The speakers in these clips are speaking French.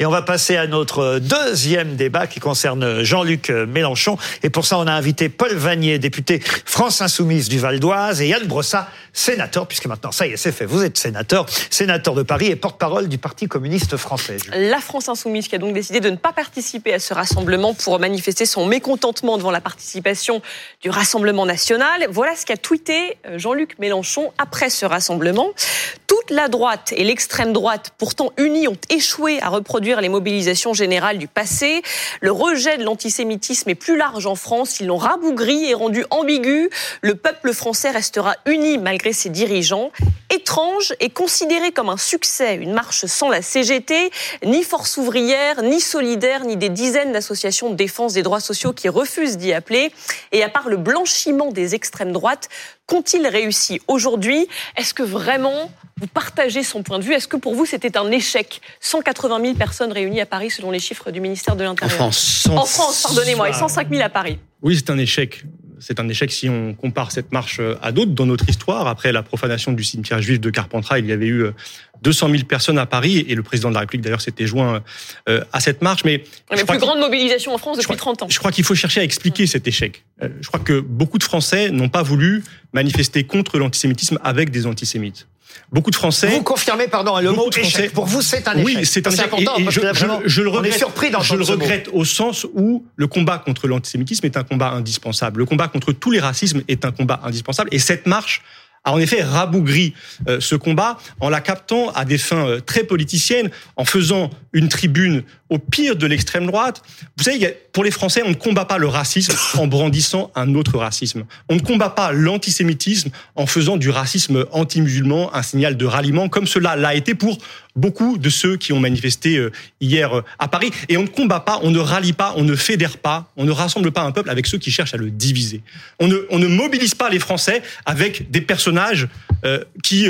Et on va passer à notre deuxième débat qui concerne Jean-Luc Mélenchon. Et pour ça, on a invité Paul Vanier, député France Insoumise du Val d'Oise, et Yann Brossat, sénateur, puisque maintenant, ça y est, c'est fait. Vous êtes sénateur, sénateur de Paris et porte-parole du Parti communiste français. La France Insoumise qui a donc décidé de ne pas participer à ce rassemblement pour manifester son mécontentement devant la participation du Rassemblement national. Voilà ce qu'a tweeté euh, Jean-Luc Mélenchon après ce rassemblement. Toute la droite et l'extrême droite, pourtant unies, ont échoué à reproduire les mobilisations générales du passé. Le rejet de l'antisémitisme est plus large en France. Ils l'ont rabougri et rendu ambigu. Le peuple français restera uni malgré ses dirigeants. Étrange et considéré comme un succès, une marche sans la CGT, ni Force ouvrière, ni Solidaire, ni des dizaines d'associations de défense des droits sociaux qui refusent d'y appeler. Et à part le blanchiment des extrêmes droites, qu'ont-ils réussi aujourd'hui? Est-ce que vraiment vous partagez son point de vue? Est-ce que pour vous c'était un échec? 180 000 personnes réunies à Paris selon les chiffres du ministère de l'Intérieur. En France. En France, pardonnez-moi, et 105 000 à Paris. Oui, c'est un échec c'est un échec si on compare cette marche à d'autres dans notre histoire. Après la profanation du cimetière juif de Carpentras, il y avait eu 200 000 personnes à Paris et le président de la République d'ailleurs s'était joint euh, à cette marche. Mais la plus grande mobilisation en France depuis 30 ans. Je crois qu'il faut chercher à expliquer cet échec. Euh, je crois que beaucoup de Français n'ont pas voulu manifester contre l'antisémitisme avec des antisémites. Beaucoup de Français. Vous confirmez, pardon, le mot échec. Pour vous, c'est un échec. Oui, c'est un échec. Important, et, je, je, le regrette. surpris je le regrette au sens où le combat contre l'antisémitisme est un combat indispensable. Le combat contre tous les racismes est un combat indispensable. Et cette marche a en effet rabougri euh, ce combat en la captant à des fins euh, très politiciennes, en faisant une tribune au pire de l'extrême droite. Vous savez, pour les Français, on ne combat pas le racisme en brandissant un autre racisme. On ne combat pas l'antisémitisme en faisant du racisme anti-musulman un signal de ralliement, comme cela l'a été pour beaucoup de ceux qui ont manifesté euh, hier à Paris. Et on ne combat pas, on ne rallie pas, on ne fédère pas, on ne rassemble pas un peuple avec ceux qui cherchent à le diviser. On ne, on ne mobilise pas les Français avec des personnages euh, qui...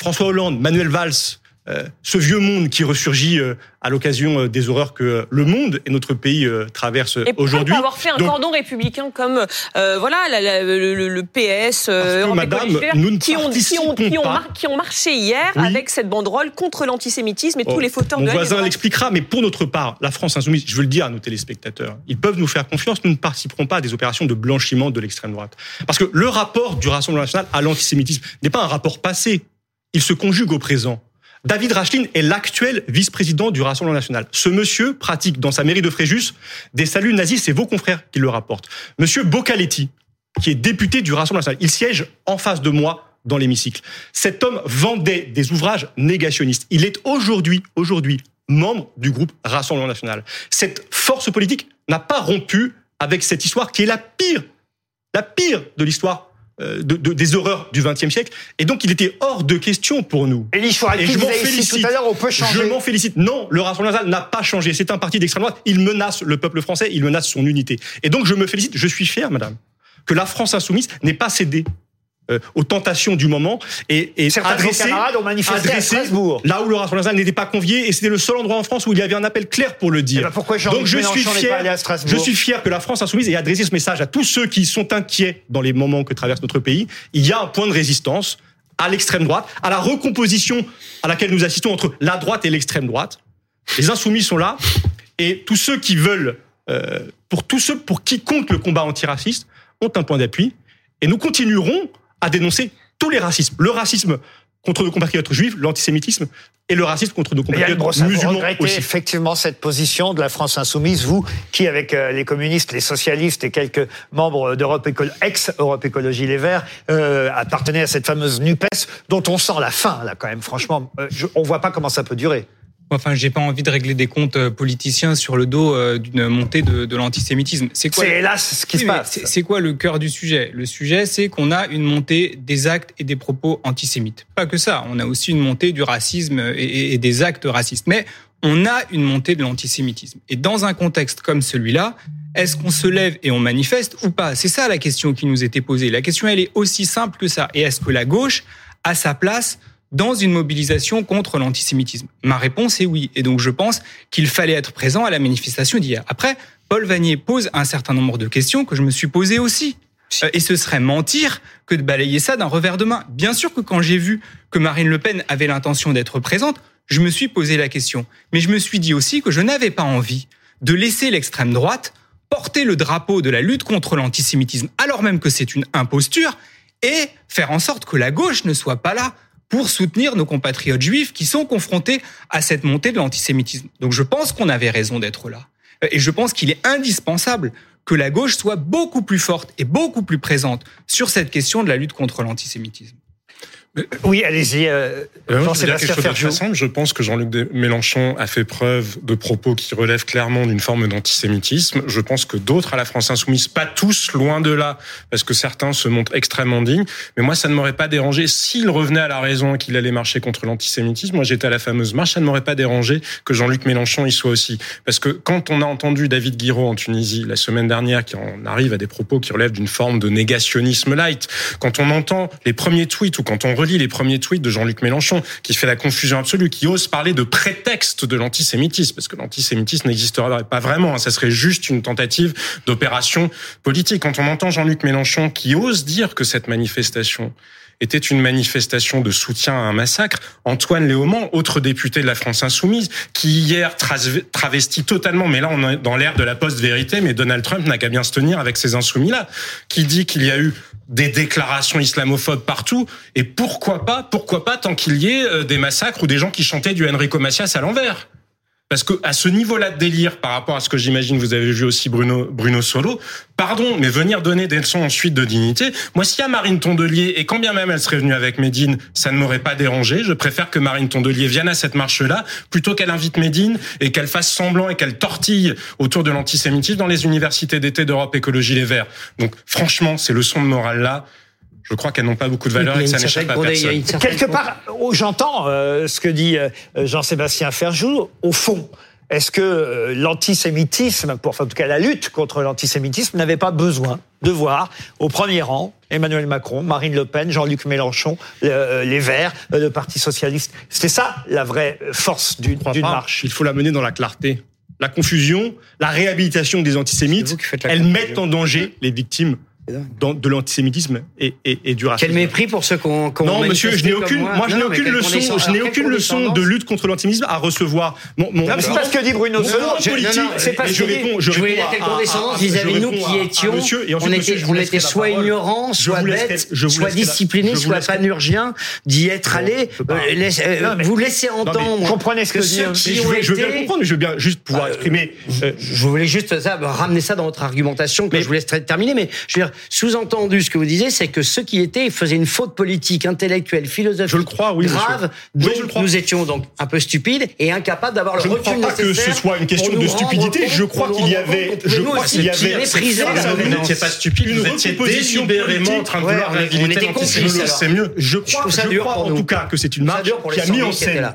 François Hollande, Manuel Valls, euh, ce vieux monde qui ressurgit euh, à l'occasion euh, des horreurs que le monde et notre pays traversent aujourd'hui. avoir fait un cordon républicain comme voilà le, PS, que, Madame, nous ne qui, ont, qui, ont, qui, ont qui ont marché hier avec cette banderole contre l'antisémitisme et tous oh, les fauteurs mon de voisin l'expliquera, mais pour notre part, la France insoumise, je veux le dire à nos téléspectateurs, ils peuvent nous faire confiance. Nous ne participerons pas à des opérations de blanchiment de l'extrême droite, parce que le rapport du Rassemblement national à l'antisémitisme n'est pas un rapport passé. Il se conjugue au présent. David Rachlin est l'actuel vice-président du Rassemblement national. Ce monsieur pratique dans sa mairie de Fréjus des saluts nazis, c'est vos confrères qui le rapportent. Monsieur Bocaletti, qui est député du Rassemblement national, il siège en face de moi dans l'hémicycle. Cet homme vendait des ouvrages négationnistes. Il est aujourd'hui, aujourd'hui, membre du groupe Rassemblement national. Cette force politique n'a pas rompu avec cette histoire qui est la pire, la pire de l'histoire euh, de, des horreurs du XXe siècle. Et donc, il était hors de question pour nous. Et, et je m'en félicite. Tout à on peut changer. Je m'en félicite. Non, le Rassemblement national n'a pas changé. C'est un parti d'extrême droite. Il menace le peuple français. Il menace son unité. Et donc, je me félicite. Je suis fier, madame, que la France insoumise n'ait pas cédé aux tentations du moment et, et adresser, là où le Rassemblement national n'était pas convié et c'était le seul endroit en France où il y avait un appel clair pour le dire. Eh ben pourquoi Donc je suis fier, je suis fier que la France insoumise ait adressé ce message à tous ceux qui sont inquiets dans les moments que traverse notre pays. Il y a un point de résistance à l'extrême droite, à la recomposition à laquelle nous assistons entre la droite et l'extrême droite. Les insoumis sont là et tous ceux qui veulent, euh, pour tous ceux pour qui compte le combat antiraciste, ont un point d'appui. Et nous continuerons à dénoncer tous les racismes. Le racisme contre nos compatriotes juifs, l'antisémitisme et le racisme contre nos compatriotes musulmans vous aussi. effectivement cette position de la France insoumise, vous qui avec euh, les communistes, les socialistes et quelques membres d'Europe ex-Europe Écologie Les Verts euh, appartenez à cette fameuse Nupes dont on sent la fin là quand même. Franchement, euh, je, on voit pas comment ça peut durer. Enfin, j'ai pas envie de régler des comptes euh, politiciens sur le dos euh, d'une montée de, de l'antisémitisme. C'est quoi C'est hélas ce qui se passe. C'est quoi le cœur du sujet? Le sujet, c'est qu'on a une montée des actes et des propos antisémites. Pas que ça, on a aussi une montée du racisme et, et des actes racistes. Mais on a une montée de l'antisémitisme. Et dans un contexte comme celui-là, est-ce qu'on se lève et on manifeste ou pas? C'est ça la question qui nous était posée. La question, elle est aussi simple que ça. Et est-ce que la gauche a sa place dans une mobilisation contre l'antisémitisme Ma réponse est oui. Et donc je pense qu'il fallait être présent à la manifestation d'hier. Après, Paul Vanier pose un certain nombre de questions que je me suis posées aussi. Euh, et ce serait mentir que de balayer ça d'un revers de main. Bien sûr que quand j'ai vu que Marine Le Pen avait l'intention d'être présente, je me suis posé la question. Mais je me suis dit aussi que je n'avais pas envie de laisser l'extrême droite porter le drapeau de la lutte contre l'antisémitisme, alors même que c'est une imposture, et faire en sorte que la gauche ne soit pas là pour soutenir nos compatriotes juifs qui sont confrontés à cette montée de l'antisémitisme. Donc je pense qu'on avait raison d'être là. Et je pense qu'il est indispensable que la gauche soit beaucoup plus forte et beaucoup plus présente sur cette question de la lutte contre l'antisémitisme. Oui, allez-y. Euh, euh Jean-Sébastien simple. Je pense que Jean-Luc Mélenchon a fait preuve de propos qui relèvent clairement d'une forme d'antisémitisme. Je pense que d'autres à la France insoumise, pas tous, loin de là, parce que certains se montrent extrêmement dignes. Mais moi, ça ne m'aurait pas dérangé s'il revenait à la raison et qu'il allait marcher contre l'antisémitisme. Moi, j'étais à la fameuse marche. Ça ne m'aurait pas dérangé que Jean-Luc Mélenchon y soit aussi. Parce que quand on a entendu David Guiraud en Tunisie la semaine dernière, qui en arrive à des propos qui relèvent d'une forme de négationnisme light, quand on entend les premiers tweets ou quand on relit les premiers tweets de Jean-Luc Mélenchon, qui fait la confusion absolue, qui ose parler de prétexte de l'antisémitisme, parce que l'antisémitisme n'existerait pas vraiment, hein. ça serait juste une tentative d'opération politique. Quand on entend Jean-Luc Mélenchon qui ose dire que cette manifestation était une manifestation de soutien à un massacre. Antoine Léaumont, autre député de la France insoumise, qui hier travestit totalement, mais là on est dans l'ère de la post-vérité, mais Donald Trump n'a qu'à bien se tenir avec ces insoumis-là, qui dit qu'il y a eu des déclarations islamophobes partout. Et pourquoi pas, pourquoi pas tant qu'il y ait euh, des massacres ou des gens qui chantaient du Enrico Macias à l'envers parce que à ce niveau-là de délire, par rapport à ce que j'imagine vous avez vu aussi Bruno Bruno Solo, pardon, mais venir donner des leçons ensuite de dignité. Moi, s'il y a Marine Tondelier et quand bien même elle serait venue avec Médine, ça ne m'aurait pas dérangé. Je préfère que Marine Tondelier vienne à cette marche-là plutôt qu'elle invite Médine et qu'elle fasse semblant et qu'elle tortille autour de l'antisémitisme dans les universités d'été d'Europe Écologie Les Verts. Donc, franchement, ces leçons de morale là je crois qu'elles n'ont pas beaucoup de valeur et que ça n'échappe à personne. Quelque part, oh, j'entends euh, ce que dit euh, Jean-Sébastien Ferjou. Au fond, est-ce que euh, l'antisémitisme, pour, enfin, en tout cas la lutte contre l'antisémitisme, n'avait pas besoin de voir au premier rang Emmanuel Macron, Marine Le Pen, Jean-Luc Mélenchon, les Verts, le Parti socialiste C'était ça la vraie force d'une marche. Il faut la mener dans la clarté. La confusion, la réhabilitation des antisémites, elles mettent en danger les victimes de l'antisémitisme et, et, et, du racisme. Quel mépris pour ceux qu'on qu Non, monsieur, je n'ai aucune, moi, je n'ai aucune leçon, je n'ai aucune leçon de lutte contre l'antisémitisme à recevoir. Mon, mon, c'est pas ce que dit Bruno Solo. C'est pas ce que réponds, je, je voulais quelle condescendance vis-à-vis nous qui étions. on était, on était soit ignorants, soit bêtes, soit disciplinés, soit panurgiens d'y être allés. Vous laissez entendre. Comprenez ce que je dis. Je veux bien comprendre, mais je veux bien juste pouvoir exprimer. Je voulais juste ramener ça dans votre argumentation que je vous laisse terminer, mais je veux dire sous-entendu, ce que vous disiez, c'est que ceux qui étaient faisaient une faute politique, intellectuelle, philosophique, je le crois, oui, grave. Donc nous étions donc un peu stupides et incapables d'avoir le recul nécessaire. Je ne crois pas que ce soit une question de stupidité. Je crois qu'il y avait, je crois qu'il y avait. Vous n'étiez pas stupide, vous étiez délibérément en train de vouloir l'antisémitisme. C'est mieux. Je crois, en tout cas que c'est une marche qui a mis en scène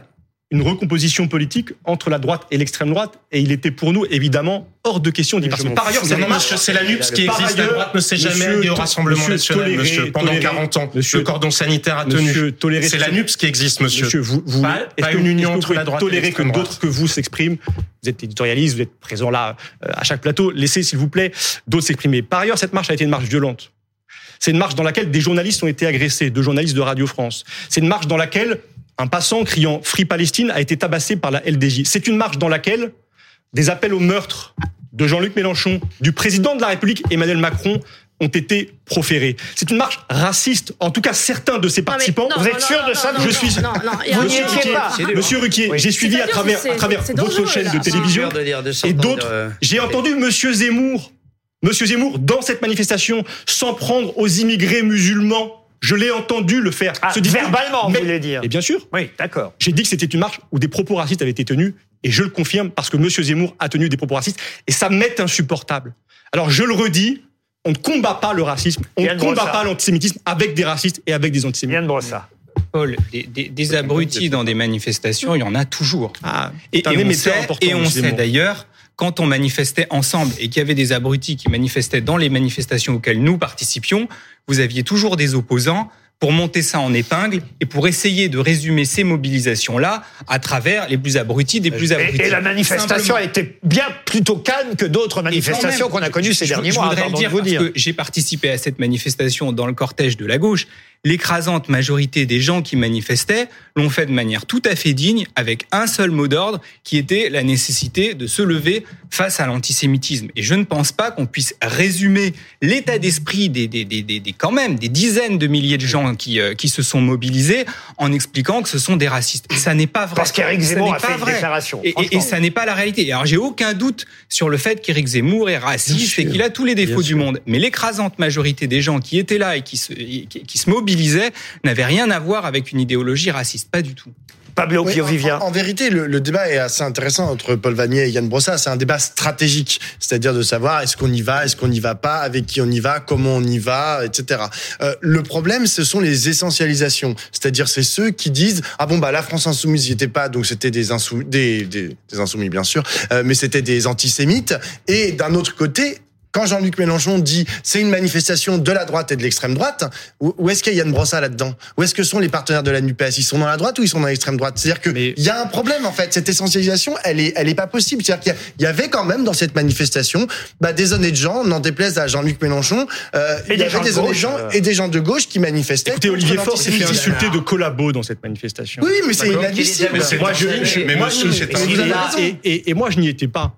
une recomposition politique entre la droite et l'extrême droite, et il était pour nous évidemment hors de question d'y participer. Par ailleurs, c'est la NUPS qui existe. La droite ne s'est jamais alliée au Rassemblement national, monsieur. Pendant 40 ans, le cordon sanitaire a tenu. C'est la NUPS qui existe, monsieur. Monsieur, vous, vous pas, une union entre la droite tolérer que d'autres que vous s'expriment. Vous êtes éditorialiste, vous êtes présent là euh, à chaque plateau. Laissez, s'il vous plaît, d'autres s'exprimer. Par ailleurs, cette marche a été une marche violente. C'est une marche dans laquelle des journalistes ont été agressés, deux journalistes de Radio France. C'est une marche dans laquelle un passant criant Free Palestine a été tabassé par la LDJ. C'est une marche dans laquelle des appels au meurtre de Jean-Luc Mélenchon, du président de la République Emmanuel Macron ont été proférés. C'est une marche raciste. En tout cas, certains de ses participants. vous êtes sûr de ça Je suis. Non, non, Monsieur Ruquier, Monsieur Ruquier, j'ai suivi à travers, à travers votre chaîne de télévision et d'autres. J'ai entendu Monsieur Zemmour, Monsieur Zemmour, dans cette manifestation, s'en prendre aux immigrés musulmans je l'ai entendu le faire. Ah, verbalement, vous voulez dire Et bien sûr. Oui, d'accord. J'ai dit que c'était une marche où des propos racistes avaient été tenus, et je le confirme parce que M. Zemmour a tenu des propos racistes, et ça m'est insupportable. Alors je le redis, on ne combat pas le racisme, on ne combat pas l'antisémitisme avec des racistes et avec des antisémites. Yann Brossard. Paul, des, abrutis dans des manifestations, il y en a toujours. Ah, et, on sait, et on sait d'ailleurs quand on manifestait ensemble et qu'il y avait des abrutis qui manifestaient dans les manifestations auxquelles nous participions, vous aviez toujours des opposants pour monter ça en épingle et pour essayer de résumer ces mobilisations-là à travers les plus abrutis des plus abrutis. Et, la manifestation a été bien plutôt calme que d'autres manifestations qu'on a connues ces derniers mois. Je voudrais dire, parce que j'ai participé à cette manifestation dans le cortège de la gauche l'écrasante majorité des gens qui manifestaient l'ont fait de manière tout à fait digne, avec un seul mot d'ordre, qui était la nécessité de se lever face à l'antisémitisme. Et je ne pense pas qu'on puisse résumer l'état d'esprit des, des, des, des, quand même des dizaines de milliers de gens qui, euh, qui se sont mobilisés en expliquant que ce sont des racistes. Ça n'est pas vrai. Parce qu'Éric Zemmour a fait une déclaration. Et, et, ça n'est pas la réalité. Alors j'ai aucun doute sur le fait qu'Éric Zemmour est raciste et qu'il a tous les défauts du monde. Mais l'écrasante majorité des gens qui étaient là et qui se, qui, qui se mobilisent disait n'avait rien à voir avec une idéologie raciste, pas du tout. Pablo. En, vérité, le, débat est assez intéressant entre Paul Vanier et Yann Brossa. C'est un débat stratégique, c'est-à-dire de savoir est-ce qu'on y va, est-ce qu'on n'y va pas, avec qui on y va, comment on y va, etc. Euh, le problème, ce sont les essentialisations, c'est-à-dire c'est ceux qui disent ah bon bah la France insoumise n'y était pas, donc c'était des, insoumis, des, des, insoumis bien sûr, euh, mais c'était des antisémites. Et d'un autre côté, quand Jean-Luc Mélenchon dit c'est une manifestation de la droite et de l'extrême droite, où, est-ce qu'il y a Yann Brossa là-dedans? Où est-ce que sont les partenaires de la NUPES? Ils sont dans la droite ou ils sont dans l'extrême droite? C'est-à-dire qu'il y a un problème en fait. Cette essentialisation, elle est, elle est pas possible. C'est-à-dire qu'il y avait quand même dans cette manifestation bah, des honnêtes gens, n'en déplaise à Jean-Luc Mélenchon, euh, il y avait des honnêtes gens euh. et des gens de gauche qui manifestaient. Écoutez, Olivier Faure s'est fait insulter de collabo dans cette manifestation. Oui, mais c'est inadmissible. Moi, et moi, je n'y étais pas.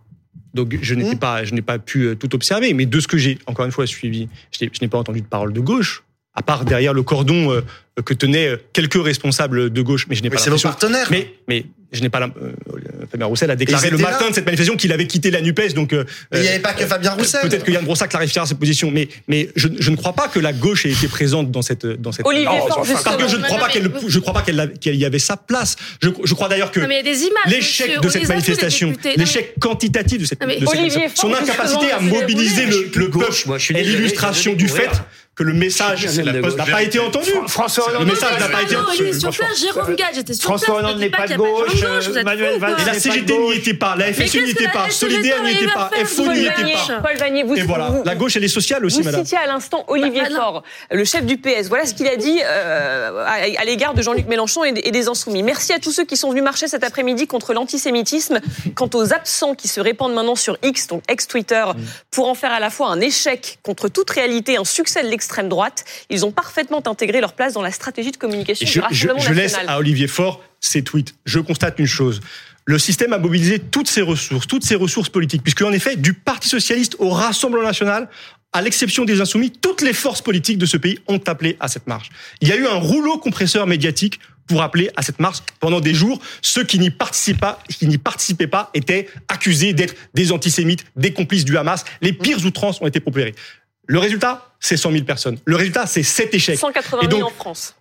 Donc je n'étais mmh. pas, je n'ai pas pu euh, tout observer, mais de ce que j'ai encore une fois suivi, je n'ai pas entendu de parole de gauche, à part derrière le cordon euh, que tenaient euh, quelques responsables de gauche, mais je n'ai pas l'impression. C'est vos partenaires. Mais, mais je n'ai pas. Euh, Fabien Roussel a déclaré le matin de cette manifestation qu'il avait quitté la Nupes, donc. Euh, il n'y avait pas que Fabien Roussel. Peut-être que Yann Brossa clarifiera ses positions, mais mais je, je, ne crois pas que la gauche ait été présente dans cette dans cette. Olivier non, parce que je ne crois pas qu'elle, je crois pas qu'elle y avait sa place. Je, je crois d'ailleurs que l'échec de cette manifestation, l'échec quantitatif de cette, de cette son incapacité à mobiliser le, le peuple est l'illustration du fait que le message n'a pas été entendu. François Hollande, le message n'a pas été entendu. Jérôme Gall, j'étais sur François Hollande n'est pas de gauche, Manuel Valls. Et la CGT n'y était pas, la FSU n'y était pas, Solidaire n'y était pas, FO n'y était pas. Paul Vanier, vous, et voilà, la gauche elle est sociale aussi, madame. Vous citiez à l'instant Olivier bah, Faure, le chef du PS. Voilà ce qu'il a dit euh, à l'égard de Jean-Luc Mélenchon et des Insoumis. Merci à tous ceux qui sont venus marcher cet après-midi contre l'antisémitisme. Quant aux absents qui se répandent maintenant sur X, donc ex-Twitter, pour en faire à la fois un échec contre toute réalité, un succès de l'extrême droite, ils ont parfaitement intégré leur place dans la stratégie de communication je, du Rassemblement je, je laisse à Olivier Faure ses tweets. Je constate une chose. Le système a mobilisé toutes ses ressources, toutes ses ressources politiques, puisque en effet, du Parti socialiste au Rassemblement national, à l'exception des insoumis, toutes les forces politiques de ce pays ont appelé à cette marche. Il y a eu un rouleau compresseur médiatique pour appeler à cette marche pendant des jours. Ceux qui n'y participaient pas, qui n'y participaient pas étaient accusés d'être des antisémites, des complices du Hamas. Les pires outrances ont été propérées. Le résultat, c'est 100 000 personnes. Le résultat, c'est cet échec. 180 000 en France.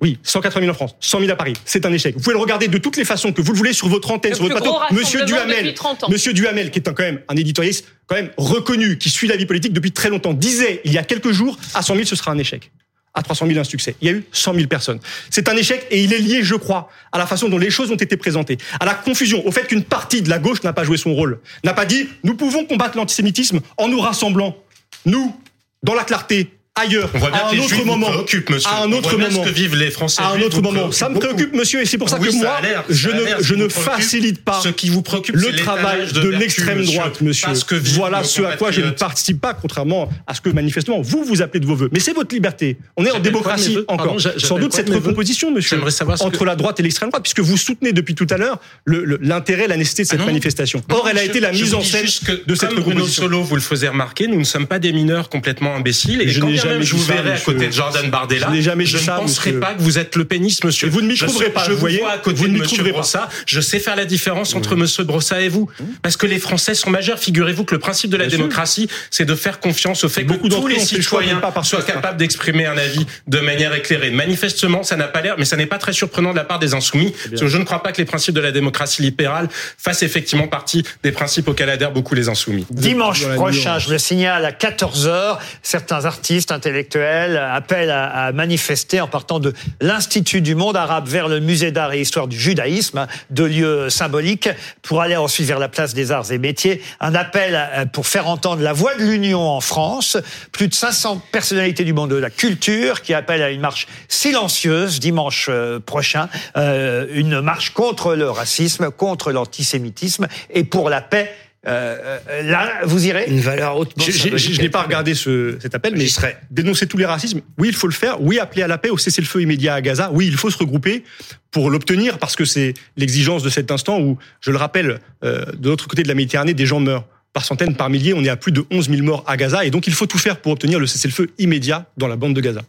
oui, 180 000 en France, 100 000 à Paris. C'est un échec. Vous pouvez le regarder de toutes les façons que vous le voulez sur votre antenne, sur votre plateau. Monsieur Duhamel, Monsieur Duhamel, qui est quand même un éditorialiste quand même reconnu, qui suit la vie politique depuis très longtemps, disait il y a quelques jours, à 100 000, ce sera un échec à 300 000 un succès. Il y a eu 100 000 personnes. C'est un échec et il est lié, je crois, à la façon dont les choses ont été présentées, à la confusion, au fait qu'une partie de la gauche n'a pas joué son rôle, n'a pas dit nous pouvons combattre l'antisémitisme en nous rassemblant. Nous, dans la clarté, ailleurs, on voit bien à un autre moment, monsieur. à un autre moment, ce que vivent les Français. À un autre moment, ça me préoccupe, monsieur, et c'est pour ça que moi, je ne, je ne facilite pas ce qui vous préoccupe, le travail de, l'extrême droite, monsieur. voilà ce à quoi je ne participe pas, contrairement à ce que manifestement vous vous appelez de vos voeux. Mais c'est votre liberté. On est en démocratie encore. Sans doute cette recomposition, monsieur, entre la droite et l'extrême droite, puisque vous soutenez depuis tout à l'heure l'intérêt, la nécessité de cette ah manifestation. Or, elle a été la mise en scène de cette recomposition. Solo, vous le remarquer, nous ne sommes pas des mineurs complètement imbéciles. Et quand jamais je vous verrai côté de Jordan Bardella. Je, jamais je ne penserai pas que vous êtes le pénis, monsieur. Et vous ne m'y trouverez pas. Je vous voyez, vois à côté de monsieur Brossa. Je sais faire la différence entre monsieur Brossa et vous. Parce que les Français sont majeurs. Figurez-vous que le principe de la démocratie, c'est de faire confiance au fait que tous les citoyens soient capables d'exprimer un avis de manière éclairée. Manifestement, ça n'a pas l'air, mais ça n'est pas très surprenant de la part des insoumis. Parce que je ne crois pas que les principes de la démocratie libérale fassent effectivement partie des principes auxquels adhèrent beaucoup les insoumis. Dimanche prochain, je le signale à 14h, certains artistes, intellectuels appellent à, manifester en partant de l'Institut du monde arabe vers le musée d'art et histoire du judaïsme, deux lieux symboliques, pour aller ensuite vers la place des arts et métiers. Un appel pour faire entendre la voix de l'Union en France. Plus de 500 personnalités du monde de la culture qui appellent à une marche silencieuse dimanche euh, prochain, euh, une marche contre le racisme, contre l'antisémitisme et pour la paix euh, euh, là, vous irez Une valeur haute. Je n'ai pas regardé ce, cet appel, mais dénoncer tous les racismes, oui, il faut le faire. Oui, appeler à la paix, au cessez-le-feu immédiat à Gaza. Oui, il faut se regrouper pour l'obtenir, parce que c'est l'exigence de cet instant où, je le rappelle, euh, de l'autre côté de la Méditerranée, des gens meurent par centaines, par milliers. On est à plus de 11 000 morts à Gaza, et donc il faut tout faire pour obtenir le cessez-le-feu immédiat dans la bande de Gaza.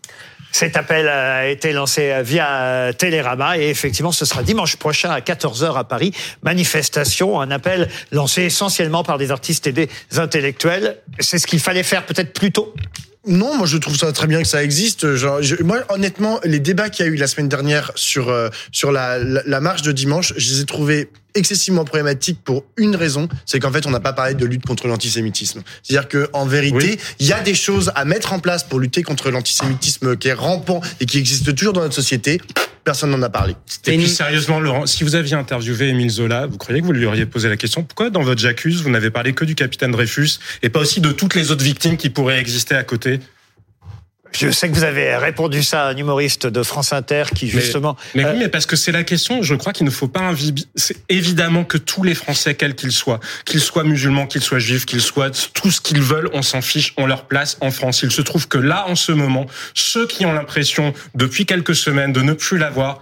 Cet appel a été lancé via Télérama et effectivement ce sera dimanche prochain à 14h à Paris. Manifestation, un appel lancé essentiellement par des artistes et des intellectuels. C'est ce qu'il fallait faire peut-être plus tôt non, moi je trouve ça très bien que ça existe. Genre, moi, honnêtement, les débats qu'il y a eu la semaine dernière sur euh, sur la, la, marche de dimanche, je les ai trouvés excessivement problématiques pour une raison, c'est qu'en fait, on n'a pas parlé de lutte contre l'antisémitisme. C'est-à-dire que en vérité, il y a des choses à mettre en place pour lutter contre l'antisémitisme qui est rampant et qui existe toujours dans notre société personne n'en a parlé. Et puis sérieusement, Laurent, si vous aviez interviewé Émile Zola, vous croyez que vous lui auriez posé la question pourquoi dans votre J'accuse, vous n'avez parlé que du capitaine Dreyfus et pas aussi de toutes les autres victimes qui pourraient exister à côté je sais que vous avez répondu ça à un humoriste de France Inter qui justement. Mais, oui, mais parce que c'est la question. Je crois qu'il ne faut pas C'est évidemment que tous les Français, quels qu'ils soient, qu'ils soient musulmans, qu'ils soient juifs, qu'ils soient tout ce qu'ils veulent, on s'en fiche, on leur place en France. Il se trouve que là, en ce moment, ceux qui ont l'impression depuis quelques semaines de ne plus l'avoir,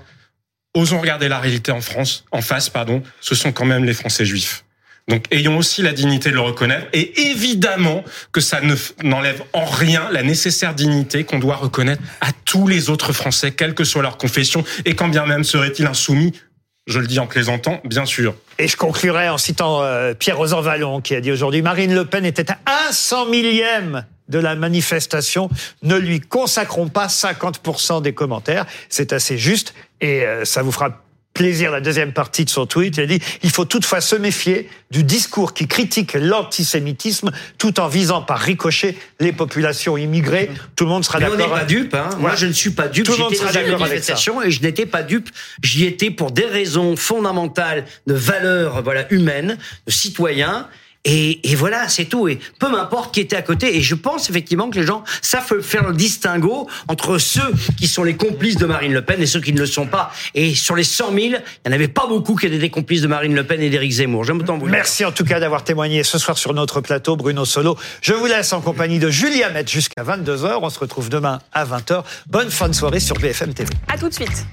osons regarder la réalité en France, en face, pardon, ce sont quand même les Français juifs. Donc ayons aussi la dignité de le reconnaître et évidemment que ça ne n'enlève en rien la nécessaire dignité qu'on doit reconnaître à tous les autres Français, quelle que soit leur confession et quand bien même serait-il insoumis. Je le dis en plaisantant, bien sûr. Et je conclurai en citant euh, Pierre Rosan Vallon qui a dit aujourd'hui Marine Le Pen était à un cent millième de la manifestation. Ne lui consacrons pas 50% des commentaires. C'est assez juste et euh, ça vous fera plaisir la deuxième partie de son tweet. Il a dit il faut toutefois se méfier du discours qui critique l'antisémitisme tout en visant par ricochet les populations immigrées. Tout le monde sera d'accord. On n'est pas dupe. Hein. Moi, je ne suis pas dupe. Tout le monde sera d'accord avec ça. Et je n'étais pas dupe. J'y étais pour des raisons fondamentales de valeurs voilà humaines, de citoyens. Et, et, voilà, c'est tout. Et peu m'importe qui était à côté. Et je pense effectivement que les gens savent faire le distinguo entre ceux qui sont les complices de Marine Le Pen et ceux qui ne le sont pas. Et sur les 100 000, il n'y en avait pas beaucoup qui étaient des complices de Marine Le Pen et d'Éric Zemmour. J'aime autant vous Merci en tout cas d'avoir témoigné ce soir sur notre plateau, Bruno Solo. Je vous laisse en compagnie de Julia Met jusqu'à 22h. On se retrouve demain à 20h. Bonne fin de soirée sur BFM TV. À tout de suite.